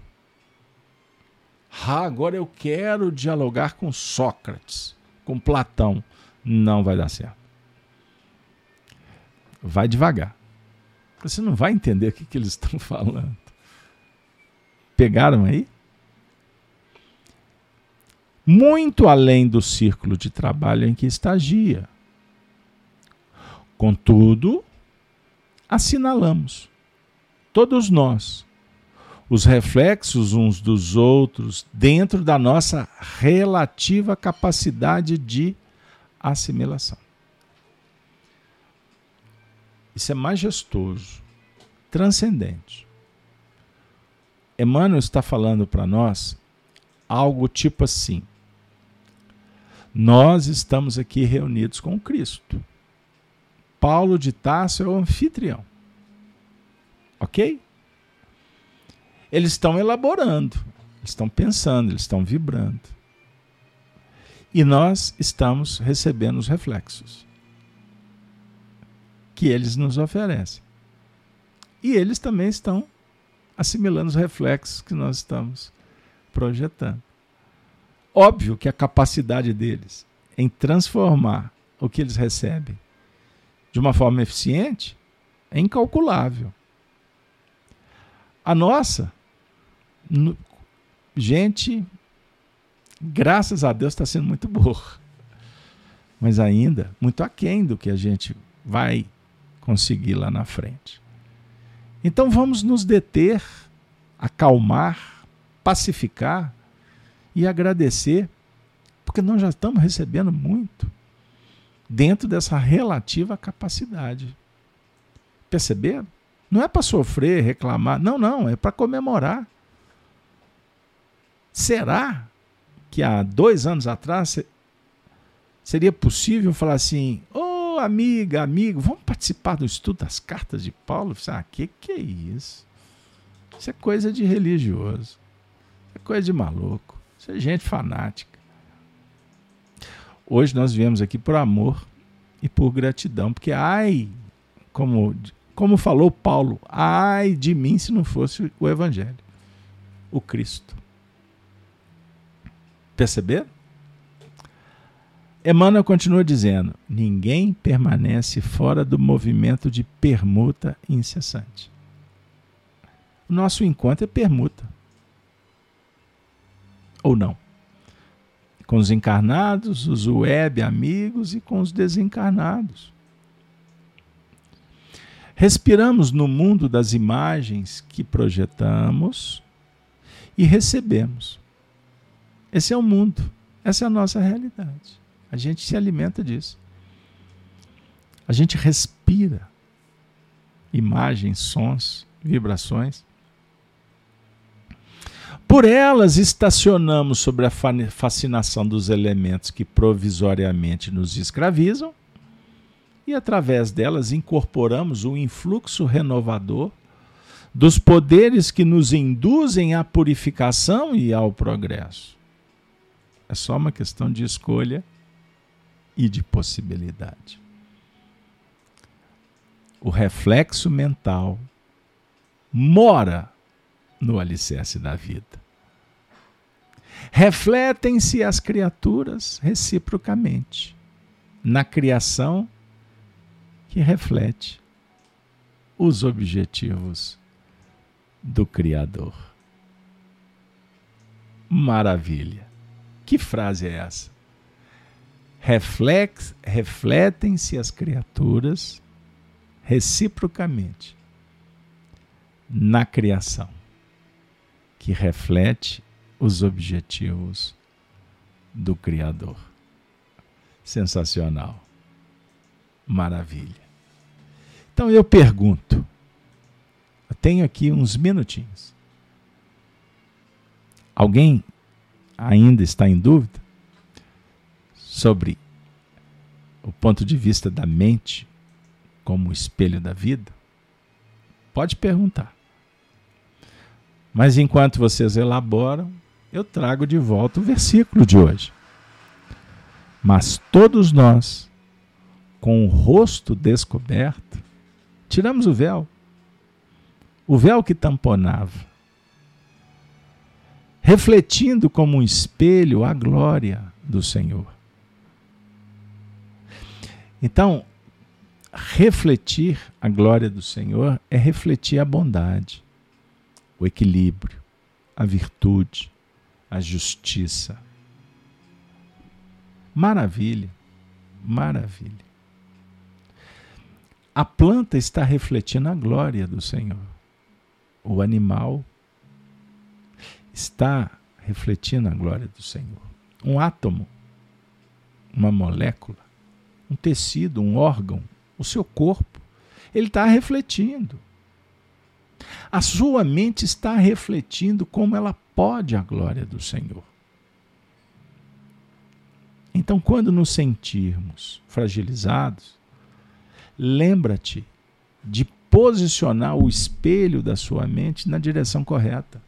Ah, agora eu quero dialogar com Sócrates, com Platão. Não vai dar certo. Vai devagar. Você não vai entender o que, que eles estão falando. Pegaram aí? Muito além do círculo de trabalho em que estagia. Contudo, assinalamos, todos nós, os reflexos uns dos outros dentro da nossa relativa capacidade de assimilação. Isso é majestoso, transcendente. Emmanuel está falando para nós algo tipo assim: nós estamos aqui reunidos com Cristo. Paulo de Tarso é o anfitrião. Ok? Eles estão elaborando, estão pensando, eles estão vibrando. E nós estamos recebendo os reflexos que eles nos oferecem. E eles também estão assimilando os reflexos que nós estamos projetando. Óbvio que a capacidade deles em transformar o que eles recebem de uma forma eficiente é incalculável. A nossa gente, graças a Deus, está sendo muito boa. Mas ainda muito aquém do que a gente vai conseguir lá na frente. Então vamos nos deter, acalmar, pacificar e agradecer, porque nós já estamos recebendo muito dentro dessa relativa capacidade. Perceberam? Não é para sofrer, reclamar, não, não, é para comemorar. Será que há dois anos atrás seria possível falar assim: ô oh, amiga, amigo, vamos participar do estudo das cartas de Paulo? Ah, que que é isso? Isso é coisa de religioso, é coisa de maluco, isso é gente fanática. Hoje nós viemos aqui por amor e por gratidão, porque ai, como, como falou Paulo, ai de mim se não fosse o Evangelho, o Cristo. Perceberam? Emmanuel continua dizendo: ninguém permanece fora do movimento de permuta incessante. O nosso encontro é permuta. Ou não? Com os encarnados, os web amigos e com os desencarnados. Respiramos no mundo das imagens que projetamos e recebemos. Esse é o mundo, essa é a nossa realidade. A gente se alimenta disso. A gente respira imagens, sons, vibrações. Por elas estacionamos sobre a fascinação dos elementos que provisoriamente nos escravizam e através delas incorporamos o influxo renovador dos poderes que nos induzem à purificação e ao progresso. É só uma questão de escolha e de possibilidade. O reflexo mental mora no alicerce da vida. Refletem-se as criaturas reciprocamente na criação que reflete os objetivos do Criador. Maravilha! Que frase é essa? Reflex, refletem-se as criaturas reciprocamente na criação, que reflete os objetivos do Criador. Sensacional. Maravilha. Então eu pergunto, eu tenho aqui uns minutinhos. Alguém ainda está em dúvida sobre o ponto de vista da mente como espelho da vida? Pode perguntar. Mas enquanto vocês elaboram, eu trago de volta o versículo de hoje. Mas todos nós, com o rosto descoberto, tiramos o véu. O véu que tamponava refletindo como um espelho a glória do Senhor. Então, refletir a glória do Senhor é refletir a bondade, o equilíbrio, a virtude, a justiça. Maravilha, maravilha. A planta está refletindo a glória do Senhor. O animal está refletindo a glória do Senhor. Um átomo, uma molécula, um tecido, um órgão, o seu corpo, ele está refletindo. A sua mente está refletindo como ela pode a glória do Senhor. Então, quando nos sentirmos fragilizados, lembra-te de posicionar o espelho da sua mente na direção correta.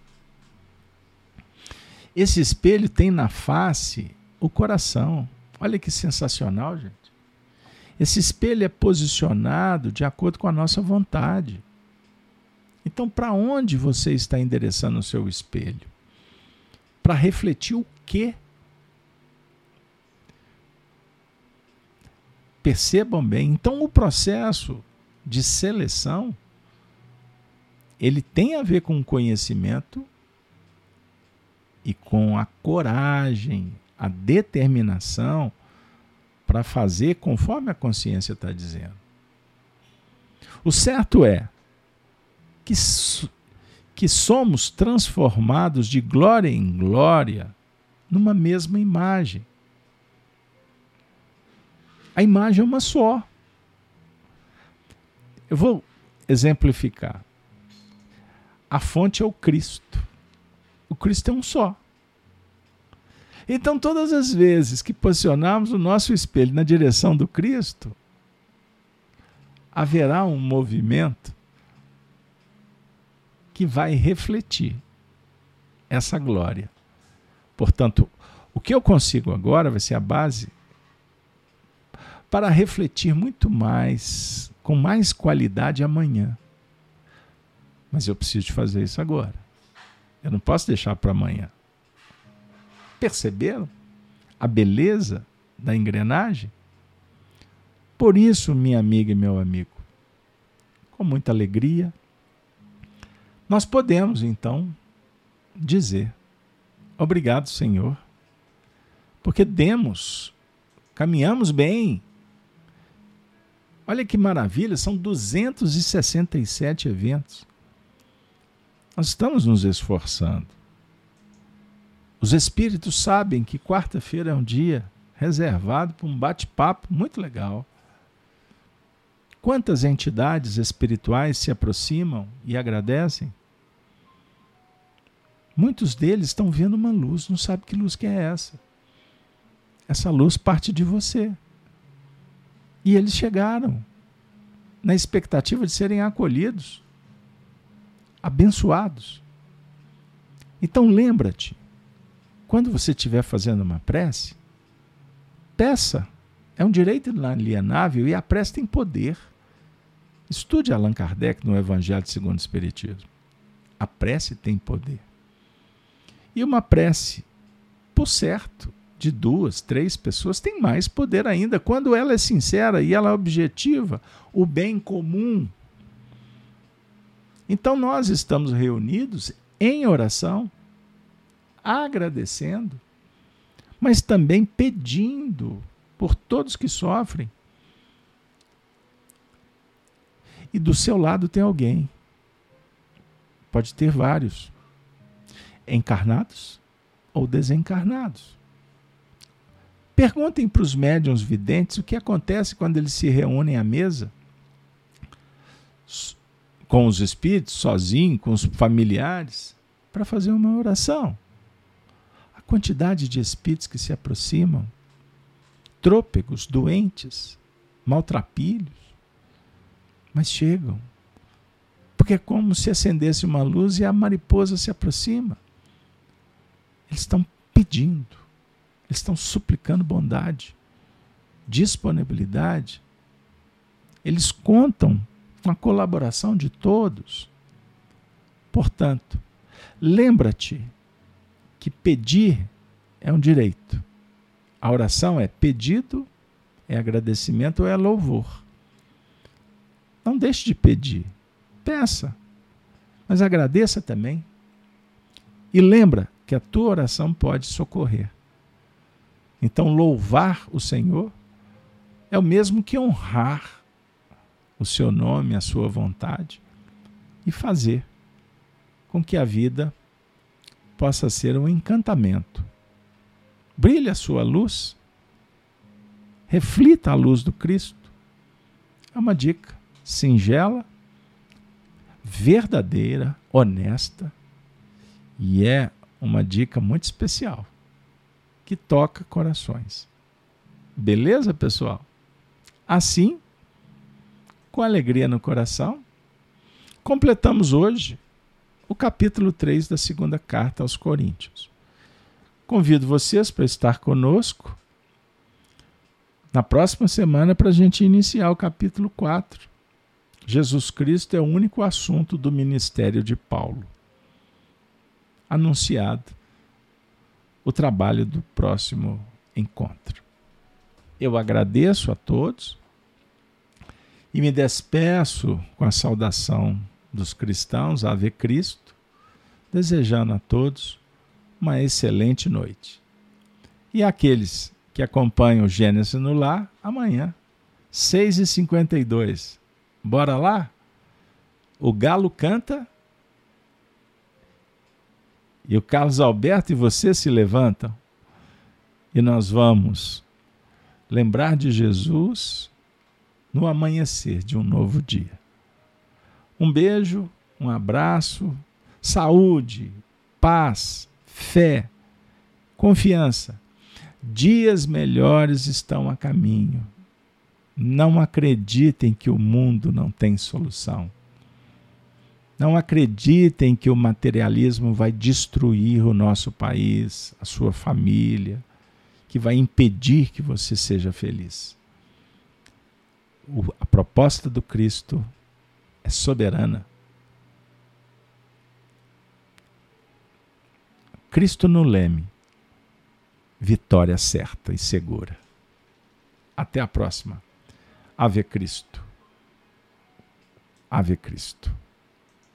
Esse espelho tem na face o coração. Olha que sensacional, gente. Esse espelho é posicionado de acordo com a nossa vontade. Então, para onde você está endereçando o seu espelho? Para refletir o quê? Percebam bem. Então, o processo de seleção ele tem a ver com o conhecimento e com a coragem, a determinação para fazer conforme a consciência está dizendo. O certo é que, que somos transformados de glória em glória numa mesma imagem. A imagem é uma só. Eu vou exemplificar. A fonte é o Cristo. O Cristo é um só. Então, todas as vezes que posicionarmos o nosso espelho na direção do Cristo, haverá um movimento que vai refletir essa glória. Portanto, o que eu consigo agora vai ser a base para refletir muito mais, com mais qualidade amanhã. Mas eu preciso fazer isso agora. Eu não posso deixar para amanhã. Perceberam a beleza da engrenagem? Por isso, minha amiga e meu amigo, com muita alegria, nós podemos então dizer: Obrigado, Senhor, porque demos, caminhamos bem. Olha que maravilha, são 267 eventos. Nós estamos nos esforçando. Os espíritos sabem que quarta-feira é um dia reservado para um bate-papo muito legal. Quantas entidades espirituais se aproximam e agradecem? Muitos deles estão vendo uma luz, não sabe que luz que é essa. Essa luz parte de você. E eles chegaram na expectativa de serem acolhidos, abençoados. Então lembra-te, quando você estiver fazendo uma prece, peça. É um direito inalienável e a prece tem poder. Estude Allan Kardec no Evangelho segundo o Espiritismo. A prece tem poder. E uma prece, por certo, de duas, três pessoas tem mais poder ainda quando ela é sincera e ela é objetiva, o bem comum. Então nós estamos reunidos em oração, agradecendo, mas também pedindo por todos que sofrem. E do seu lado tem alguém. Pode ter vários encarnados ou desencarnados. Perguntem para os médiums videntes o que acontece quando eles se reúnem à mesa com os espíritos, sozinho, com os familiares, para fazer uma oração. Quantidade de espíritos que se aproximam, trôpegos, doentes, maltrapilhos, mas chegam. Porque é como se acendesse uma luz e a mariposa se aproxima. Eles estão pedindo, eles estão suplicando bondade, disponibilidade. Eles contam com a colaboração de todos. Portanto, lembra-te que pedir é um direito. A oração é pedido, é agradecimento ou é louvor. Não deixe de pedir. Peça. Mas agradeça também. E lembra que a tua oração pode socorrer. Então, louvar o Senhor é o mesmo que honrar o seu nome, a sua vontade e fazer com que a vida possa ser um encantamento. Brilhe a sua luz, reflita a luz do Cristo. É uma dica singela, verdadeira, honesta e é uma dica muito especial que toca corações. Beleza, pessoal? Assim, com alegria no coração, completamos hoje o capítulo 3 da segunda carta aos Coríntios. Convido vocês para estar conosco na próxima semana para a gente iniciar o capítulo 4. Jesus Cristo é o único assunto do ministério de Paulo. Anunciado o trabalho do próximo encontro. Eu agradeço a todos e me despeço com a saudação dos cristãos, Ave Cristo, desejando a todos uma excelente noite. E aqueles que acompanham o Gênesis no Lar, amanhã, 6h52. Bora lá? O galo canta e o Carlos Alberto e você se levantam e nós vamos lembrar de Jesus no amanhecer de um novo dia. Um beijo, um abraço, saúde, paz, fé, confiança. Dias melhores estão a caminho. Não acreditem que o mundo não tem solução. Não acreditem que o materialismo vai destruir o nosso país, a sua família, que vai impedir que você seja feliz. A proposta do Cristo é soberana. Cristo no leme, vitória certa e segura. Até a próxima. Ave Cristo. Ave Cristo.